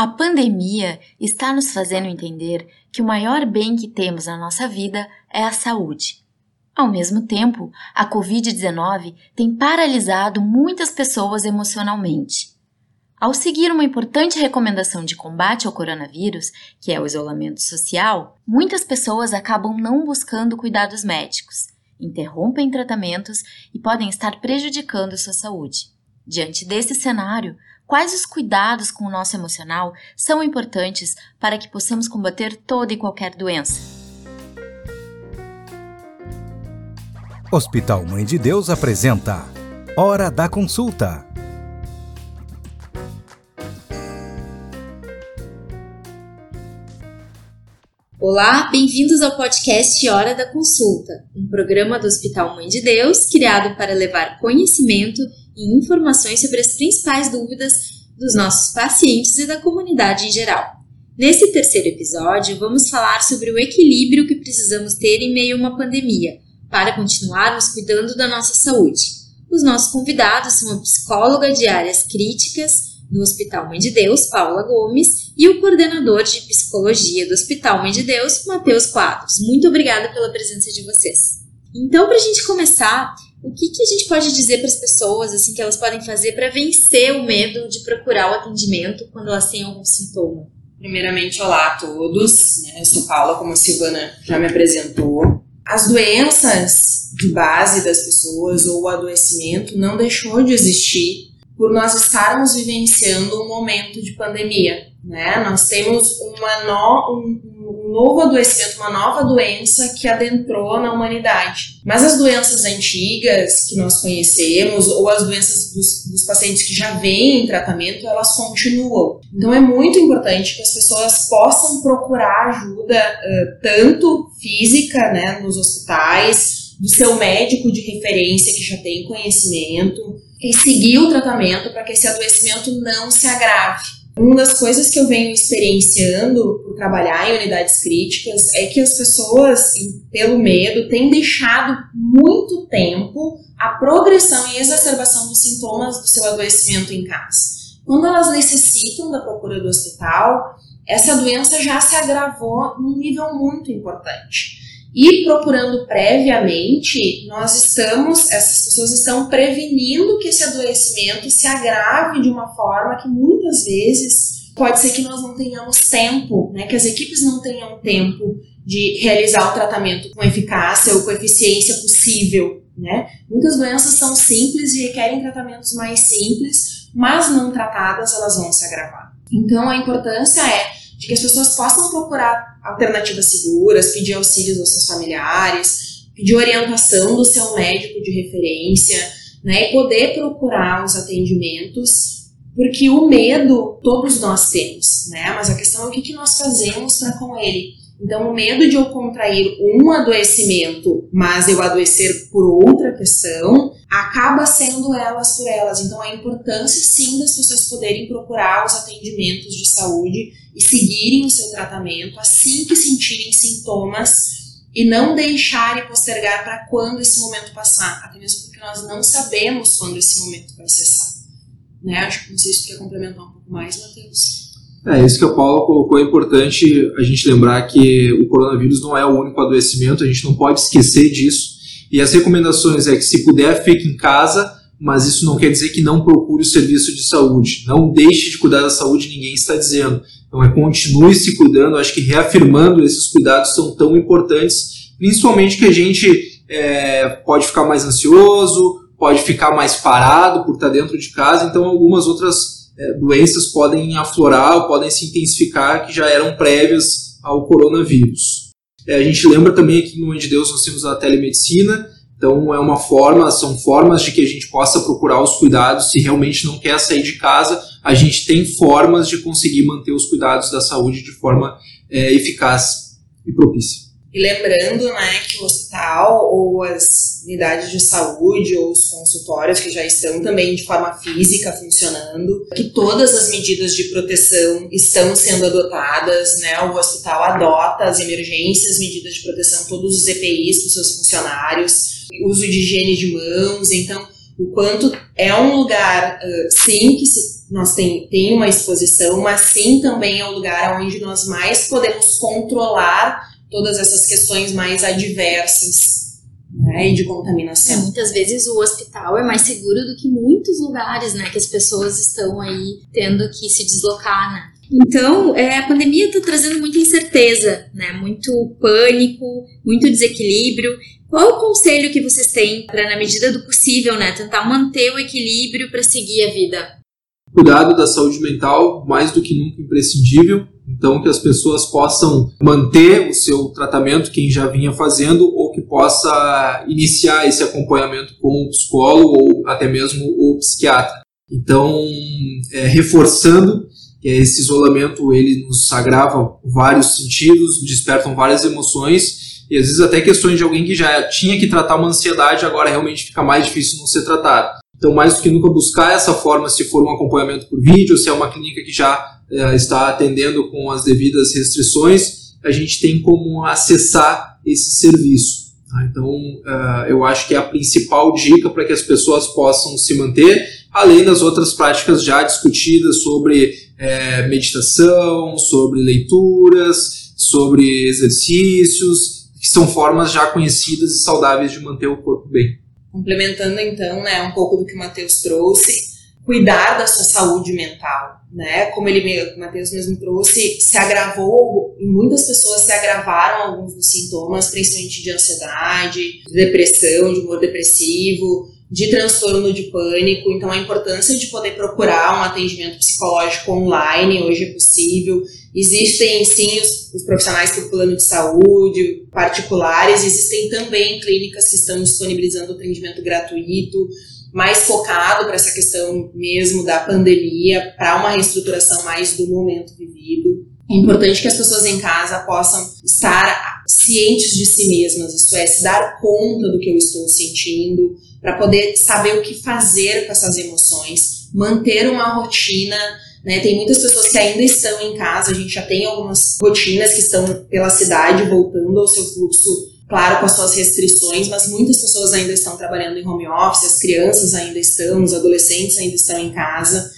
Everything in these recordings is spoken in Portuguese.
A pandemia está nos fazendo entender que o maior bem que temos na nossa vida é a saúde. Ao mesmo tempo, a Covid-19 tem paralisado muitas pessoas emocionalmente. Ao seguir uma importante recomendação de combate ao coronavírus, que é o isolamento social, muitas pessoas acabam não buscando cuidados médicos, interrompem tratamentos e podem estar prejudicando sua saúde. Diante desse cenário, quais os cuidados com o nosso emocional são importantes para que possamos combater toda e qualquer doença. Hospital Mãe de Deus apresenta Hora da Consulta. Olá, bem-vindos ao podcast Hora da Consulta, um programa do Hospital Mãe de Deus criado para levar conhecimento e informações sobre as principais dúvidas dos nossos pacientes e da comunidade em geral. Nesse terceiro episódio, vamos falar sobre o equilíbrio que precisamos ter em meio a uma pandemia para continuarmos cuidando da nossa saúde. Os nossos convidados são a psicóloga de áreas críticas do Hospital Mãe de Deus, Paula Gomes, e o coordenador de psicologia do Hospital Mãe de Deus, Matheus Quadros. Muito obrigada pela presença de vocês. Então, para a gente começar, o que, que a gente pode dizer para as pessoas assim que elas podem fazer para vencer o medo de procurar o atendimento quando elas têm algum sintoma? Primeiramente, olá a todos. Né? Eu sou Paula, como a Silvana já me apresentou. As doenças de base das pessoas ou o adoecimento não deixou de existir por nós estarmos vivenciando um momento de pandemia. Né? Nós temos uma no, um, novo adoecimento, uma nova doença que adentrou na humanidade. Mas as doenças antigas que nós conhecemos, ou as doenças dos, dos pacientes que já vêm em tratamento, elas continuam. Então é muito importante que as pessoas possam procurar ajuda, uh, tanto física, né, nos hospitais, do seu médico de referência que já tem conhecimento, e seguir o tratamento para que esse adoecimento não se agrave. Uma das coisas que eu venho experienciando por trabalhar em unidades críticas é que as pessoas, pelo medo, têm deixado muito tempo a progressão e exacerbação dos sintomas do seu adoecimento em casa. Quando elas necessitam da procura do hospital, essa doença já se agravou num nível muito importante. E procurando previamente, nós estamos, essas pessoas estão prevenindo que esse adoecimento se agrave de uma forma que muitas vezes pode ser que nós não tenhamos tempo, né, que as equipes não tenham tempo de realizar o tratamento com eficácia ou com eficiência possível, né? Muitas doenças são simples e requerem tratamentos mais simples, mas não tratadas elas vão se agravar. Então a importância é de que as pessoas possam procurar alternativas seguras, pedir auxílios aos seus familiares, pedir orientação do seu médico de referência, né, e poder procurar os atendimentos, porque o medo todos nós temos, né, mas a questão é o que, que nós fazemos para com ele. Então, o medo de eu contrair um adoecimento, mas eu adoecer por outra questão, acaba sendo elas por elas. Então, a importância, sim, das pessoas poderem procurar os atendimentos de saúde e seguirem o seu tratamento assim que sentirem sintomas e não deixar e postergar para quando esse momento passar, até mesmo porque nós não sabemos quando esse momento vai cessar. Né? Acho que não sei se quer complementar um pouco mais, Matheus. É, isso que a Paula colocou é importante a gente lembrar que o coronavírus não é o único adoecimento, a gente não pode esquecer disso. E as recomendações é que se puder, fique em casa, mas isso não quer dizer que não procure o serviço de saúde. Não deixe de cuidar da saúde, ninguém está dizendo. Então é continue se cuidando, acho que reafirmando esses cuidados são tão importantes, principalmente que a gente é, pode ficar mais ansioso, pode ficar mais parado por estar dentro de casa, então algumas outras é, doenças podem aflorar ou podem se intensificar que já eram prévias ao coronavírus. É, a gente lembra também que no Mãe de Deus nós temos a telemedicina, então é uma forma, são formas de que a gente possa procurar os cuidados se realmente não quer sair de casa, a gente tem formas de conseguir manter os cuidados da saúde de forma é, eficaz e propícia. E lembrando né, que o hospital ou as unidades de saúde ou os consultórios que já estão também de forma física funcionando, que todas as medidas de proteção estão sendo adotadas, né? O hospital adota as emergências, medidas de proteção, todos os EPIs para os seus funcionários, uso de higiene de mãos, então o quanto é um lugar, sim, que nós tem, tem uma exposição, mas sim também é o lugar onde nós mais podemos controlar todas essas questões mais adversas né, e de contaminação. É, muitas vezes o hospital é mais seguro do que muitos lugares, né, que as pessoas estão aí tendo que se deslocar, né. Então, é, a pandemia está trazendo muita incerteza, né, muito pânico, muito desequilíbrio. Qual o conselho que vocês têm para, na medida do possível, né, tentar manter o equilíbrio para seguir a vida? Cuidado da saúde mental, mais do que nunca imprescindível. Então, que as pessoas possam manter o seu tratamento, quem já vinha fazendo, ou que possa iniciar esse acompanhamento com o psicólogo ou até mesmo o psiquiatra. Então, é, reforçando que esse isolamento ele nos agrava vários sentidos, despertam várias emoções e às vezes até questões de alguém que já tinha que tratar uma ansiedade agora realmente fica mais difícil não ser tratado. Então, mais do que nunca buscar essa forma, se for um acompanhamento por vídeo, se é uma clínica que já é, está atendendo com as devidas restrições, a gente tem como acessar esse serviço. Tá? Então, uh, eu acho que é a principal dica para que as pessoas possam se manter, além das outras práticas já discutidas sobre é, meditação, sobre leituras, sobre exercícios, que são formas já conhecidas e saudáveis de manter o corpo bem. Complementando então, né, um pouco do que o Matheus trouxe, cuidar da sua saúde mental, né? Como ele, o Matheus mesmo trouxe, se agravou, muitas pessoas se agravaram alguns dos sintomas, principalmente de ansiedade, de depressão, de humor depressivo, de transtorno de pânico. Então, a importância de poder procurar um atendimento psicológico online hoje é possível. Existem sim os, os profissionais do plano de saúde, particulares, existem também clínicas que estão disponibilizando atendimento gratuito, mais focado para essa questão mesmo da pandemia, para uma reestruturação mais do momento vivido. É importante que as pessoas em casa possam estar cientes de si mesmas, isso é, se dar conta do que eu estou sentindo, para poder saber o que fazer com essas emoções, manter uma rotina. Né? Tem muitas pessoas que ainda estão em casa, a gente já tem algumas rotinas que estão pela cidade voltando ao seu fluxo, claro, com as suas restrições, mas muitas pessoas ainda estão trabalhando em home office, as crianças ainda estão, os adolescentes ainda estão em casa.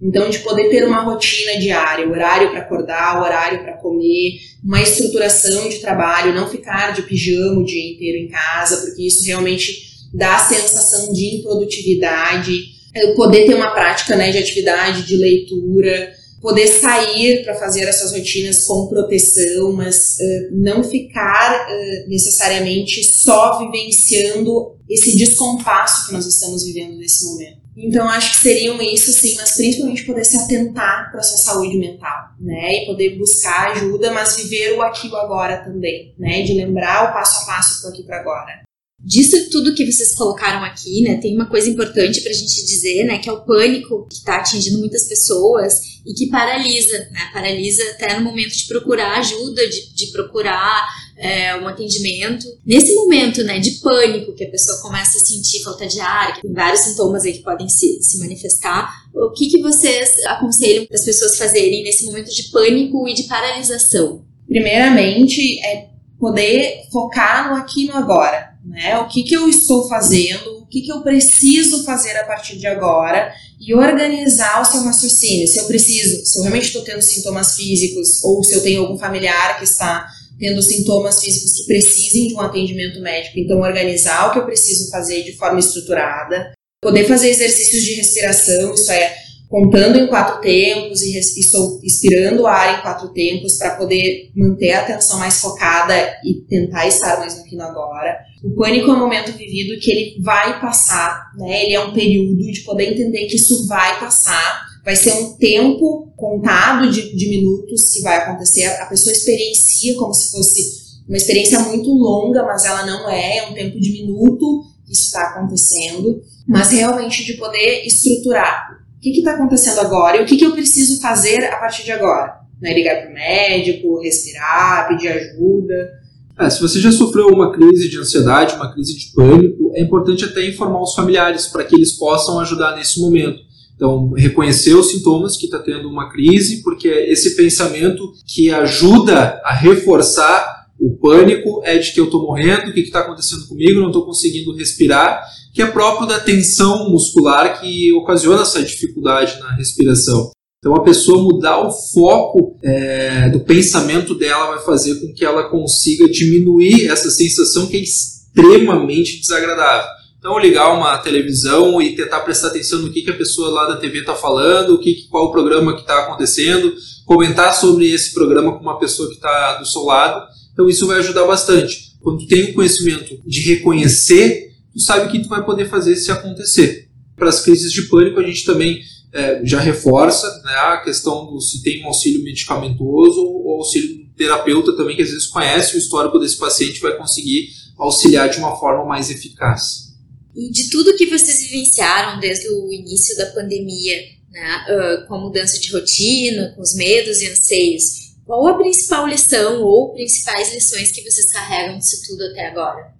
Então, de poder ter uma rotina diária, horário para acordar, horário para comer, uma estruturação de trabalho, não ficar de pijama o dia inteiro em casa, porque isso realmente dá a sensação de improdutividade, é, poder ter uma prática né, de atividade, de leitura, poder sair para fazer essas rotinas com proteção, mas uh, não ficar uh, necessariamente só vivenciando esse descompasso que nós estamos vivendo nesse momento. Então, acho que seriam isso, sim, mas principalmente poder se atentar para sua saúde mental, né? E poder buscar ajuda, mas viver o aqui e o agora também, né? De lembrar o passo a passo do aqui para agora. Disso tudo que vocês colocaram aqui, né, tem uma coisa importante para a gente dizer, né, que é o pânico que está atingindo muitas pessoas e que paralisa, né, paralisa até no momento de procurar ajuda, de, de procurar é, um atendimento. Nesse momento, né, de pânico, que a pessoa começa a sentir falta de ar, que tem vários sintomas aí que podem se, se manifestar, o que, que vocês aconselham as pessoas fazerem nesse momento de pânico e de paralisação? Primeiramente, é poder focar no aqui e no agora né? O que, que eu estou fazendo, o que, que eu preciso fazer a partir de agora e organizar o seu raciocínio. Se eu preciso, se eu realmente estou tendo sintomas físicos ou se eu tenho algum familiar que está tendo sintomas físicos que precisem de um atendimento médico, então organizar o que eu preciso fazer de forma estruturada, poder fazer exercícios de respiração, isso é contando em quatro tempos e, estou expirando o ar em quatro tempos para poder manter a atenção mais focada e tentar estar mais no aqui no agora. O pânico é um momento vivido que ele vai passar, né? Ele é um período de poder entender que isso vai passar. Vai ser um tempo contado de, de minutos que vai acontecer. A pessoa experiencia como se fosse uma experiência muito longa, mas ela não é. É um tempo de minuto que isso está acontecendo. Mas realmente de poder estruturar que está acontecendo agora e o que, que eu preciso fazer a partir de agora. Né? Ligar para o médico, respirar, pedir ajuda. É, se você já sofreu uma crise de ansiedade, uma crise de pânico, é importante até informar os familiares para que eles possam ajudar nesse momento. Então, reconhecer os sintomas que está tendo uma crise, porque esse pensamento que ajuda a reforçar o pânico é de que eu estou morrendo, o que está acontecendo comigo, não estou conseguindo respirar, que é próprio da tensão muscular que ocasiona essa dificuldade na respiração. Então, a pessoa mudar o foco é, do pensamento dela vai fazer com que ela consiga diminuir essa sensação que é extremamente desagradável. Então, ligar uma televisão e tentar prestar atenção no que, que a pessoa lá da TV está falando, o que, qual o programa que está acontecendo, comentar sobre esse programa com uma pessoa que está do seu lado. Então, isso vai ajudar bastante. Quando tem o conhecimento de reconhecer, tu sabe o que tu vai poder fazer se acontecer. Para as crises de pânico, a gente também é, já reforça né, a questão do se tem um auxílio medicamentoso ou auxílio terapeuta também, que às vezes conhece o histórico desse paciente vai conseguir auxiliar de uma forma mais eficaz. E de tudo que vocês vivenciaram desde o início da pandemia, né, com a mudança de rotina, com os medos e anseios, qual a principal lição ou principais lições que vocês carregam disso tudo até agora?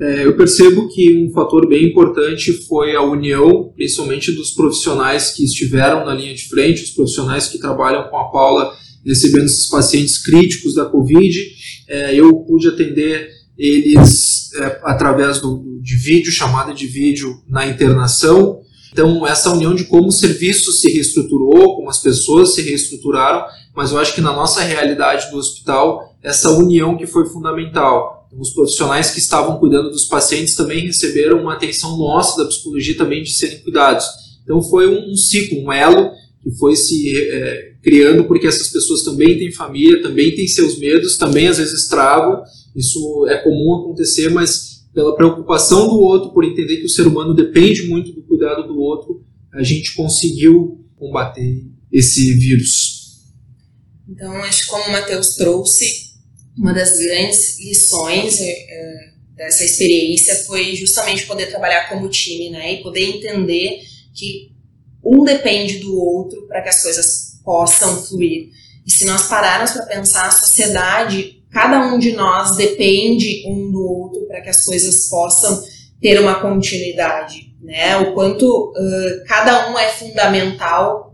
É, eu percebo que um fator bem importante foi a união, principalmente dos profissionais que estiveram na linha de frente, os profissionais que trabalham com a Paula recebendo esses pacientes críticos da Covid. É, eu pude atender eles é, através do, de vídeo, chamada de vídeo na internação. Então, essa união de como o serviço se reestruturou, como as pessoas se reestruturaram, mas eu acho que na nossa realidade do hospital, essa união que foi fundamental. Os profissionais que estavam cuidando dos pacientes também receberam uma atenção nossa da psicologia também de serem cuidados. Então, foi um, um ciclo, um elo que foi se é, criando porque essas pessoas também têm família, também têm seus medos, também às vezes travam isso é comum acontecer, mas pela preocupação do outro, por entender que o ser humano depende muito do cuidado do outro, a gente conseguiu combater esse vírus. Então, acho que como o Matheus trouxe, uma das grandes lições é, é, dessa experiência foi justamente poder trabalhar como time, né? E poder entender que um depende do outro para que as coisas possam fluir. E se nós pararmos para pensar, a sociedade cada um de nós depende um do outro para que as coisas possam ter uma continuidade, né? O quanto uh, cada um é fundamental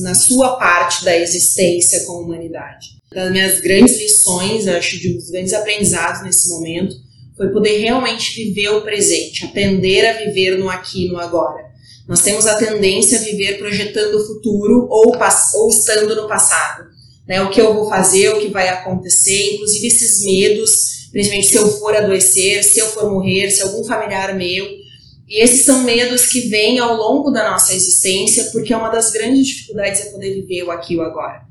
na sua parte da existência com a humanidade. Das minhas grandes lições, acho de um dos grandes aprendizados nesse momento, foi poder realmente viver o presente, aprender a viver no aqui e no agora. Nós temos a tendência a viver projetando o futuro ou, ou estando no passado né, o que eu vou fazer, o que vai acontecer, inclusive esses medos, principalmente se eu for adoecer, se eu for morrer, se algum familiar meu. E esses são medos que vêm ao longo da nossa existência, porque é uma das grandes dificuldades é poder viver o aqui e o agora.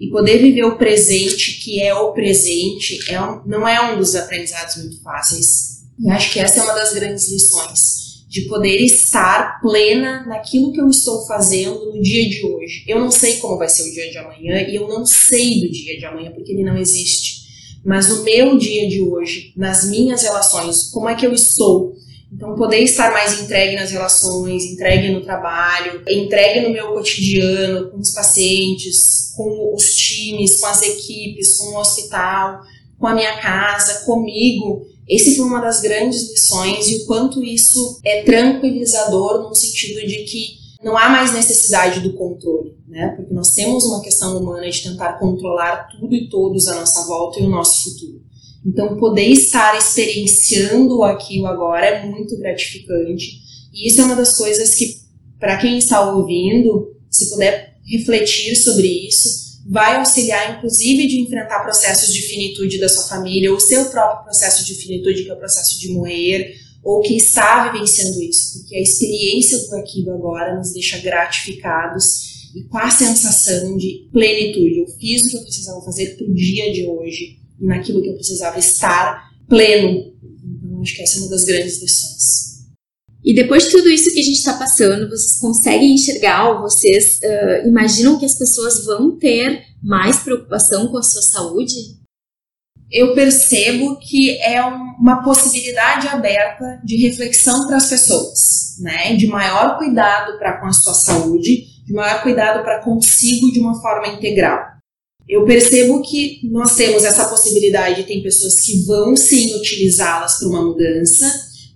E poder viver o presente, que é o presente, é um, não é um dos aprendizados muito fáceis. E acho que essa é uma das grandes lições de poder estar plena naquilo que eu estou fazendo no dia de hoje. Eu não sei como vai ser o dia de amanhã e eu não sei do dia de amanhã porque ele não existe. Mas no meu dia de hoje, nas minhas relações, como é que eu estou? Então, poder estar mais entregue nas relações, entregue no trabalho, entregue no meu cotidiano, com os pacientes, com os times, com as equipes, com o hospital, com a minha casa, comigo esse foi uma das grandes lições e o quanto isso é tranquilizador no sentido de que não há mais necessidade do controle, né? Porque nós temos uma questão humana de tentar controlar tudo e todos à nossa volta e o nosso futuro. Então, poder estar experienciando aquilo agora é muito gratificante. E isso é uma das coisas que, para quem está ouvindo, se puder refletir sobre isso, vai auxiliar, inclusive, de enfrentar processos de finitude da sua família, ou seu próprio processo de finitude, que é o processo de morrer, ou que está vivenciando isso, porque a experiência do aqui do agora nos deixa gratificados e com a sensação de plenitude. Eu fiz o que eu precisava fazer para o dia de hoje naquilo que eu precisava estar pleno. Então, acho que essa é uma das grandes lições. E depois de tudo isso que a gente está passando, vocês conseguem enxergar ou vocês uh, imaginam que as pessoas vão ter mais preocupação com a sua saúde? Eu percebo que é uma possibilidade aberta de reflexão para as pessoas, né? De maior cuidado para com a sua saúde, de maior cuidado para consigo de uma forma integral. Eu percebo que nós temos essa possibilidade, tem pessoas que vão sim utilizá-las para uma mudança,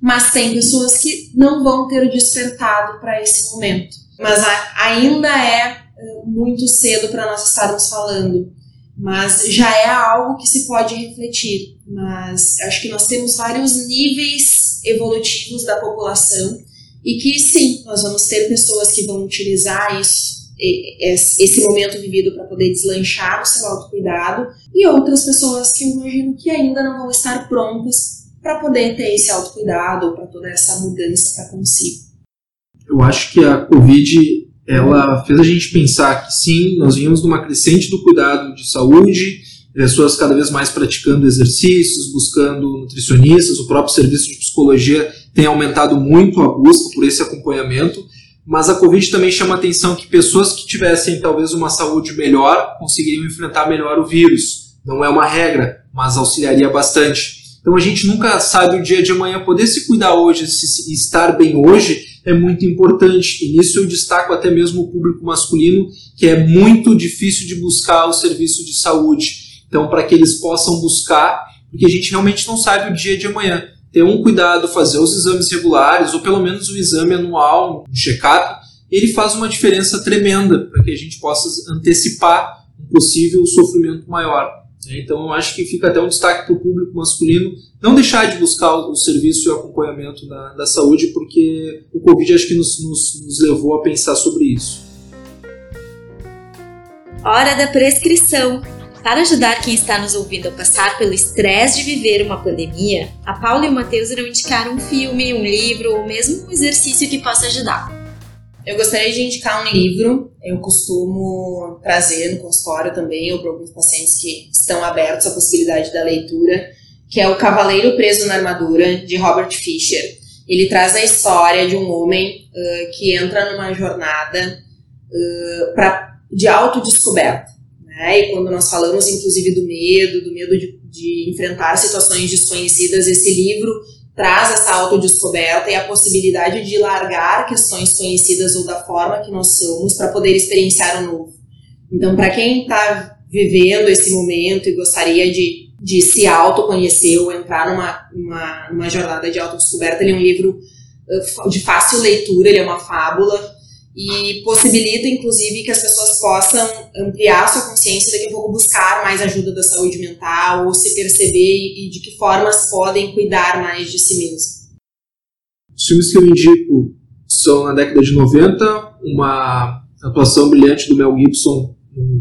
mas tem pessoas que não vão ter despertado para esse momento. Mas ainda é eh, muito cedo para nós estarmos falando, mas já é algo que se pode refletir. Mas acho que nós temos vários níveis evolutivos da população e que sim, nós vamos ter pessoas que vão utilizar isso esse momento vivido para poder deslanchar o seu autocuidado e outras pessoas que eu imagino que ainda não vão estar prontas para poder ter esse autocuidado ou para toda essa mudança para consigo. Eu acho que a Covid ela fez a gente pensar que sim, nós vínhamos numa crescente do cuidado de saúde, pessoas cada vez mais praticando exercícios, buscando nutricionistas, o próprio serviço de psicologia tem aumentado muito a busca por esse acompanhamento, mas a Covid também chama atenção que pessoas que tivessem talvez uma saúde melhor conseguiriam enfrentar melhor o vírus. Não é uma regra, mas auxiliaria bastante. Então a gente nunca sabe o dia de amanhã. Poder se cuidar hoje, se estar bem hoje, é muito importante. E nisso eu destaco até mesmo o público masculino, que é muito difícil de buscar o serviço de saúde. Então, para que eles possam buscar, porque a gente realmente não sabe o dia de amanhã ter um cuidado, fazer os exames regulares, ou pelo menos o exame anual, um check-up, ele faz uma diferença tremenda para que a gente possa antecipar um possível sofrimento maior. Né? Então, eu acho que fica até um destaque para o público masculino não deixar de buscar o serviço e o acompanhamento da, da saúde, porque o Covid acho que nos, nos, nos levou a pensar sobre isso. Hora da prescrição. Para ajudar quem está nos ouvindo a passar pelo estresse de viver uma pandemia, a Paula e o Matheus irão indicar um filme, um livro ou mesmo um exercício que possa ajudar. Eu gostaria de indicar um livro, eu costumo trazer no consultório também, ou para alguns pacientes que estão abertos à possibilidade da leitura, que é O Cavaleiro Preso na Armadura, de Robert Fisher. Ele traz a história de um homem uh, que entra numa jornada uh, pra, de autodescoberta. Né? E quando nós falamos, inclusive, do medo, do medo de, de enfrentar situações desconhecidas, esse livro traz essa autodescoberta e a possibilidade de largar questões conhecidas ou da forma que nós somos para poder experienciar o novo. Então, para quem está vivendo esse momento e gostaria de, de se autoconhecer ou entrar numa, uma, numa jornada de autodescoberta, ele é um livro uh, de fácil leitura, ele é uma fábula, e possibilita, inclusive, que as pessoas possam ampliar sua consciência daqui a pouco buscar mais ajuda da saúde mental ou se perceber e, de que formas podem cuidar mais de si mesmo. Os filmes que eu indico são na década de 90, uma atuação brilhante do Mel Gibson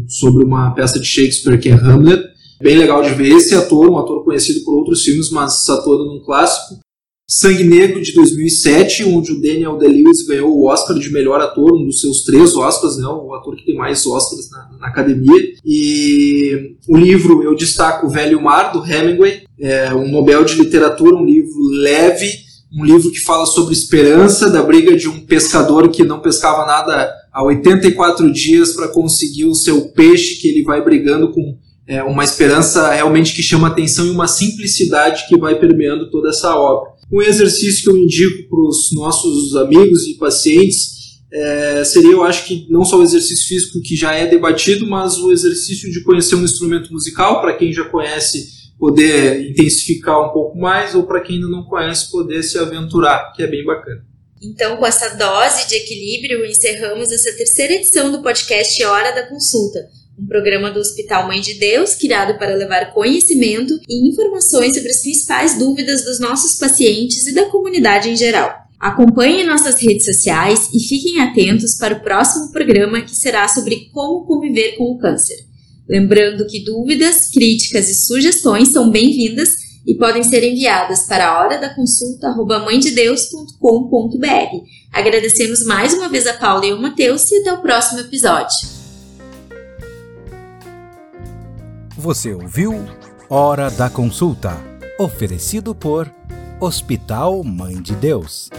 sobre uma peça de Shakespeare que é Hamlet. Bem legal de ver esse ator, um ator conhecido por outros filmes, mas atuando num clássico. Sangue Negro de 2007, onde o Daniel Day-Lewis ganhou o Oscar de melhor ator, um dos seus três Oscars, né, o ator que tem mais Oscars na, na academia. E o livro eu destaco O Velho Mar, do Hemingway, é um Nobel de Literatura, um livro leve, um livro que fala sobre esperança, da briga de um pescador que não pescava nada há 84 dias para conseguir o seu peixe, que ele vai brigando com é, uma esperança realmente que chama atenção e uma simplicidade que vai permeando toda essa obra. Um exercício que eu indico para os nossos amigos e pacientes é, seria, eu acho que não só o exercício físico que já é debatido, mas o exercício de conhecer um instrumento musical, para quem já conhece, poder intensificar um pouco mais, ou para quem ainda não conhece, poder se aventurar, que é bem bacana. Então, com essa dose de equilíbrio, encerramos essa terceira edição do podcast Hora da Consulta um programa do Hospital Mãe de Deus criado para levar conhecimento e informações sobre as principais dúvidas dos nossos pacientes e da comunidade em geral. Acompanhem nossas redes sociais e fiquem atentos para o próximo programa que será sobre como conviver com o câncer. Lembrando que dúvidas, críticas e sugestões são bem-vindas e podem ser enviadas para a hora da consulta mãededeus.com.br. Agradecemos mais uma vez a Paula e o Matheus e até o próximo episódio. Você ouviu Hora da Consulta, oferecido por Hospital Mãe de Deus.